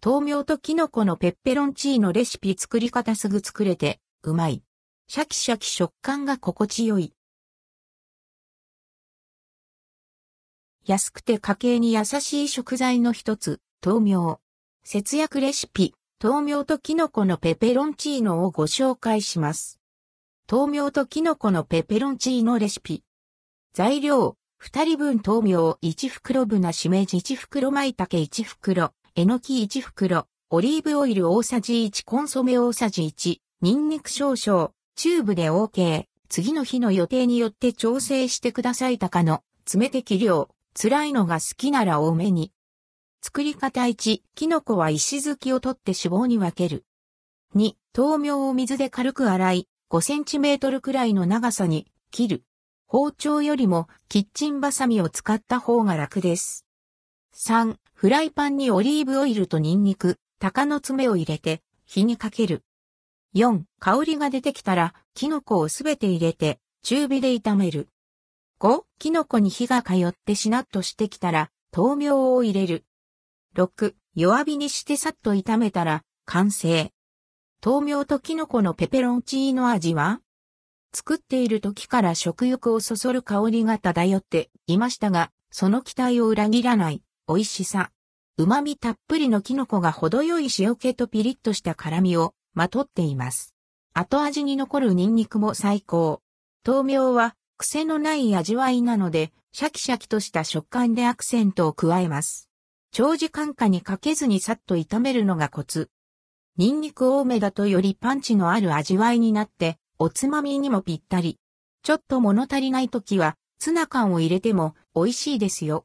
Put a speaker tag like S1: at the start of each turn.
S1: 豆苗とキノコのペッペロンチーノレシピ作り方すぐ作れて、うまい。シャキシャキ食感が心地よい。安くて家計に優しい食材の一つ、豆苗。節約レシピ、豆苗とキノコのペペロンチーノをご紹介します。豆苗とキノコのペペロンチーノレシピ。材料、二人分豆苗1袋ぶなしめじ1袋舞茸1袋、えのき1袋、オリーブオイル大さじ1コンソメ大さじ1、ニンニク少々、チューブで OK。次の日の予定によって調整してください。高の、爪適量、辛いのが好きなら多めに。作り方1、キノコは石突きを取って脂肪に分ける。2、豆苗を水で軽く洗い、5センチメートルくらいの長さに切る。包丁よりもキッチンバサミを使った方が楽です。3、フライパンにオリーブオイルとニンニク、鷹の爪を入れて火にかける。4、香りが出てきたら、キノコをすべて入れて、中火で炒める。5、キノコに火が通ってしなっとしてきたら、豆苗を入れる。6、弱火にしてさっと炒めたら、完成。豆苗とキノコのペペロンチーノ味は作っている時から食欲をそそる香りが漂っていましたが、その期待を裏切らない美味しさ。旨味たっぷりのキノコが程よい塩気とピリッとした辛みをまとっています。後味に残るニンニクも最高。豆苗は癖のない味わいなので、シャキシャキとした食感でアクセントを加えます。長時間化にかけずにさっと炒めるのがコツ。ニンニク多めだとよりパンチのある味わいになって、おつまみにもぴったり。ちょっと物足りない時は、ツナ缶を入れても美味しいですよ。